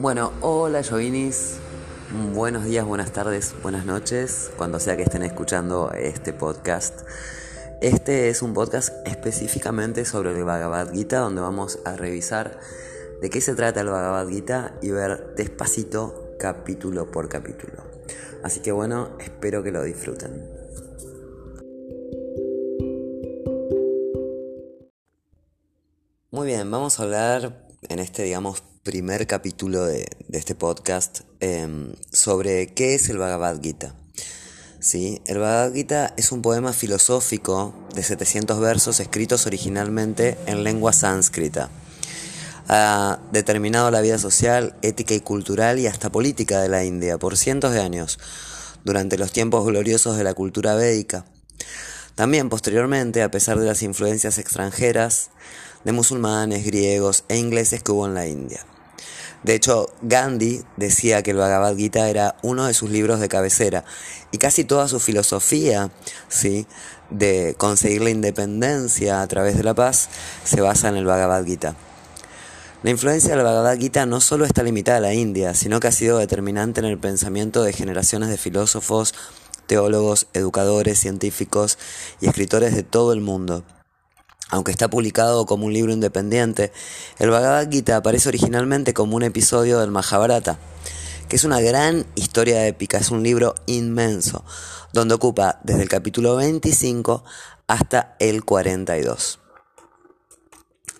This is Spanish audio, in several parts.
Bueno, hola Jovinis, buenos días, buenas tardes, buenas noches, cuando sea que estén escuchando este podcast. Este es un podcast específicamente sobre el Bhagavad Gita, donde vamos a revisar de qué se trata el Bhagavad Gita y ver despacito capítulo por capítulo. Así que bueno, espero que lo disfruten. Muy bien, vamos a hablar en este, digamos, primer capítulo de, este podcast em, sobre qué es el Bhagavad Gita. ¿Sí? El Bhagavad Gita es un poema filosófico de 700 versos escritos originalmente en lengua sánscrita. Ha determinado la vida social, ética y cultural y hasta política de la India por cientos de años, durante los tiempos gloriosos de la cultura védica. También posteriormente, a pesar de las influencias extranjeras, de musulmanes, griegos e ingleses que hubo en la India. De hecho, Gandhi decía que el Bhagavad Gita era uno de sus libros de cabecera y casi toda su filosofía, ¿sí? de conseguir la independencia a través de la paz, se basa en el Bhagavad Gita. La influencia del Bhagavad Gita no solo está limitada a la India, sino que ha sido determinante en el pensamiento de generaciones de filósofos, teólogos, educadores, científicos y escritores de todo el mundo. Aunque está publicado como un libro independiente, el Bhagavad Gita aparece originalmente como un episodio del Mahabharata, que es una gran historia épica, es un libro inmenso, donde ocupa desde el capítulo 25 hasta el 42.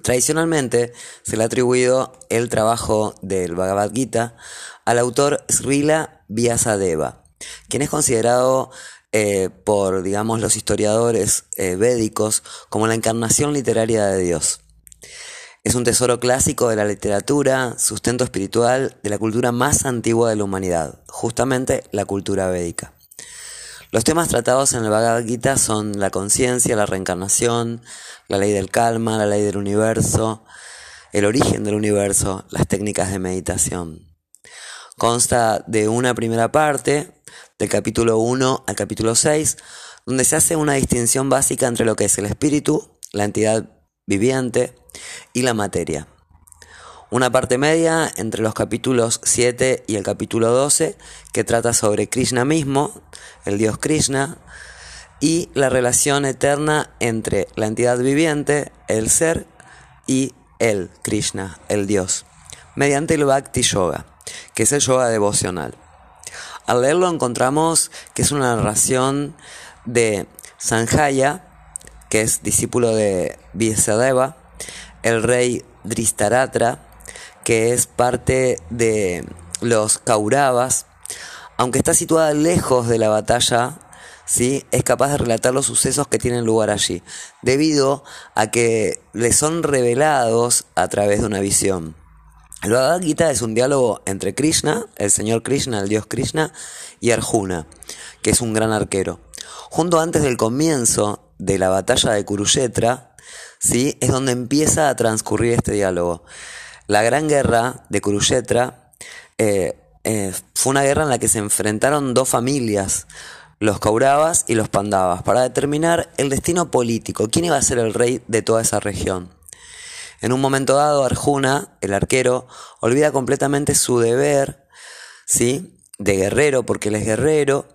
Tradicionalmente se le ha atribuido el trabajo del Bhagavad Gita al autor Srila Vyasadeva, quien es considerado eh, por, digamos, los historiadores eh, védicos como la encarnación literaria de Dios. Es un tesoro clásico de la literatura, sustento espiritual de la cultura más antigua de la humanidad, justamente la cultura védica. Los temas tratados en el Bhagavad Gita son la conciencia, la reencarnación, la ley del calma, la ley del universo, el origen del universo, las técnicas de meditación. Consta de una primera parte, del capítulo 1 al capítulo 6, donde se hace una distinción básica entre lo que es el espíritu, la entidad viviente y la materia. Una parte media entre los capítulos 7 y el capítulo 12 que trata sobre Krishna mismo, el dios Krishna, y la relación eterna entre la entidad viviente, el ser, y el Krishna, el dios, mediante el Bhakti Yoga, que es el yoga devocional. Al leerlo encontramos que es una narración de Sanjaya, que es discípulo de Vyasadeva, el rey Dristaratra, que es parte de los Kauravas, aunque está situada lejos de la batalla, ¿sí? es capaz de relatar los sucesos que tienen lugar allí, debido a que le son revelados a través de una visión. El Bhagavad es un diálogo entre Krishna, el señor Krishna, el dios Krishna, y Arjuna, que es un gran arquero. Junto antes del comienzo de la batalla de Kurukshetra, ¿sí? es donde empieza a transcurrir este diálogo. La gran guerra de Kurukshetra eh, eh, fue una guerra en la que se enfrentaron dos familias, los Kauravas y los Pandavas, para determinar el destino político, quién iba a ser el rey de toda esa región. En un momento dado, Arjuna, el arquero, olvida completamente su deber, ¿sí? De guerrero, porque él es guerrero,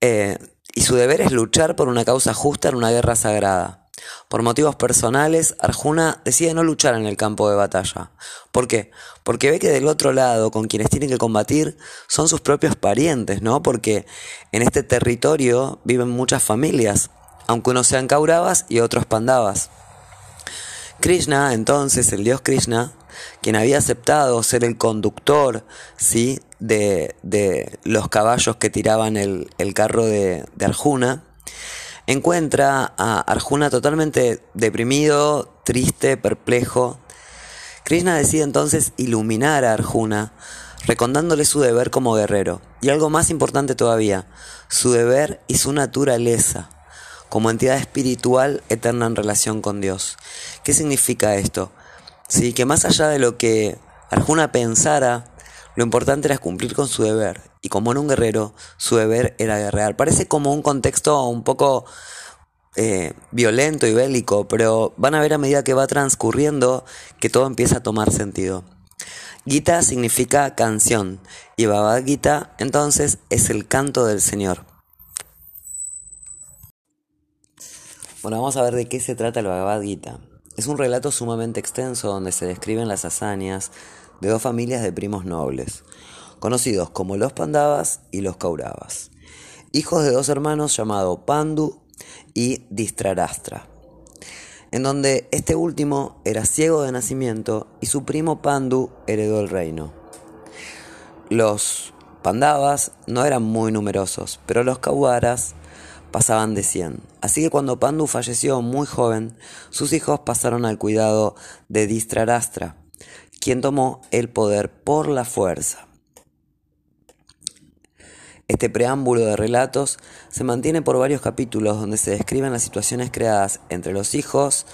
eh, y su deber es luchar por una causa justa en una guerra sagrada. Por motivos personales, Arjuna decide no luchar en el campo de batalla. ¿Por qué? Porque ve que del otro lado, con quienes tienen que combatir, son sus propios parientes, ¿no? Porque en este territorio viven muchas familias, aunque unos sean Kauravas y otros Pandavas. Krishna, entonces, el dios Krishna, quien había aceptado ser el conductor, ¿sí? De, los caballos que tiraban el, carro de, de Arjuna, encuentra a Arjuna totalmente deprimido, triste, perplejo. Krishna decide entonces iluminar a Arjuna, recondándole su deber como guerrero. Y algo más importante todavía, su deber y su naturaleza como entidad espiritual eterna en relación con Dios. ¿Qué significa esto? Sí, que más allá de lo que Arjuna pensara, lo importante era cumplir con su deber. Y como en un guerrero, su deber era guerrear. Parece como un contexto un poco eh, violento y bélico, pero van a ver a medida que va transcurriendo que todo empieza a tomar sentido. Gita significa canción y Bhagavad Gita entonces es el canto del Señor. Bueno, vamos a ver de qué se trata el Bhagavad Gita. Es un relato sumamente extenso donde se describen las hazañas de dos familias de primos nobles, conocidos como los Pandavas y los Kauravas, hijos de dos hermanos llamados Pandu y Distrarastra, en donde este último era ciego de nacimiento y su primo Pandu heredó el reino. Los Pandavas no eran muy numerosos, pero los Kauravas pasaban de 100. Así que cuando Pandu falleció muy joven, sus hijos pasaron al cuidado de Distrarastra, quien tomó el poder por la fuerza. Este preámbulo de relatos se mantiene por varios capítulos donde se describen las situaciones creadas entre los hijos,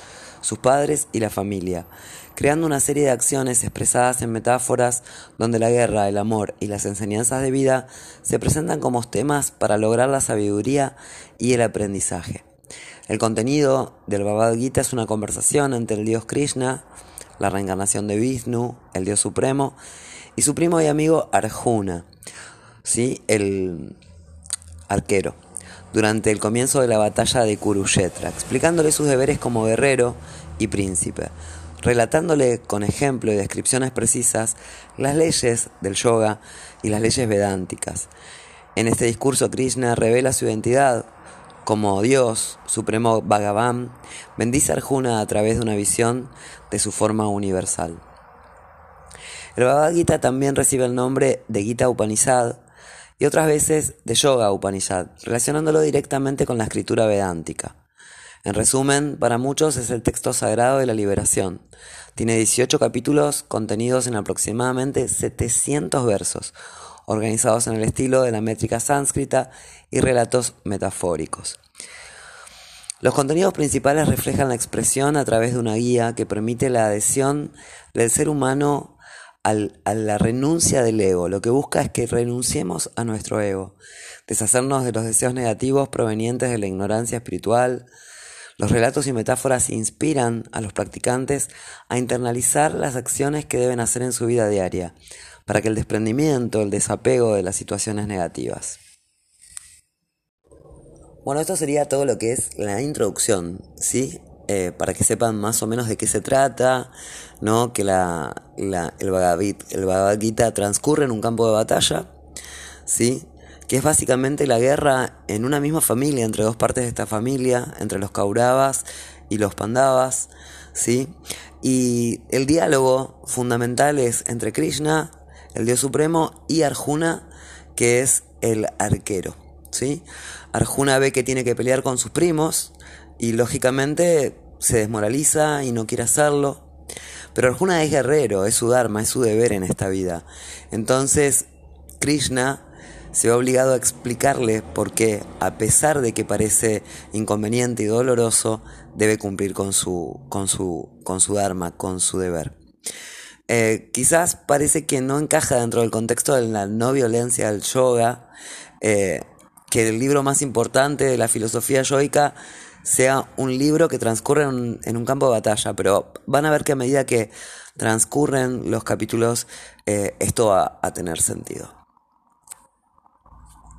sus padres y la familia, creando una serie de acciones expresadas en metáforas donde la guerra, el amor y las enseñanzas de vida se presentan como temas para lograr la sabiduría y el aprendizaje. El contenido del Bhagavad Gita es una conversación entre el dios Krishna, la reencarnación de Vishnu, el dios supremo, y su primo y amigo Arjuna, ¿sí? el arquero, durante el comienzo de la batalla de Kurukshetra, explicándole sus deberes como guerrero y príncipe, relatándole con ejemplo y descripciones precisas las leyes del yoga y las leyes vedánticas. En este discurso Krishna revela su identidad como Dios, Supremo Bhagavan, bendice Arjuna a través de una visión de su forma universal. El Bhagavad Gita también recibe el nombre de Gita Upanishad y otras veces de Yoga Upanishad, relacionándolo directamente con la escritura vedántica. En resumen, para muchos es el texto sagrado de la liberación. Tiene 18 capítulos contenidos en aproximadamente 700 versos, organizados en el estilo de la métrica sánscrita y relatos metafóricos. Los contenidos principales reflejan la expresión a través de una guía que permite la adhesión del ser humano a la renuncia del ego. Lo que busca es que renunciemos a nuestro ego, deshacernos de los deseos negativos provenientes de la ignorancia espiritual. Los relatos y metáforas inspiran a los practicantes a internalizar las acciones que deben hacer en su vida diaria, para que el desprendimiento, el desapego de las situaciones negativas. Bueno, esto sería todo lo que es la introducción, ¿sí? Eh, para que sepan más o menos de qué se trata, ¿no? Que la, el, Bhagavad, Gita transcurre en un campo de batalla, ¿sí? Que es básicamente la guerra en una misma familia, entre dos partes de esta familia, entre los Kauravas y los Pandavas, ¿sí? Y el diálogo fundamental es entre Krishna, el Dios Supremo, y Arjuna, que es el arquero, ¿sí? Arjuna ve que tiene que pelear con sus primos y lógicamente se desmoraliza y no quiere hacerlo. Pero Arjuna es guerrero, es su dharma, es su deber en esta vida. Entonces Krishna se ve obligado a explicarle por qué, a pesar de que parece inconveniente y doloroso, debe cumplir con su, con su, con su dharma, con su deber. Eh, quizás parece que no encaja dentro del contexto de la no violencia del yoga, eh, que el libro más importante de la filosofía yoica sea un libro que transcurre en, un campo de batalla, pero van a ver que a medida que transcurren los capítulos, eh, esto va a tener sentido.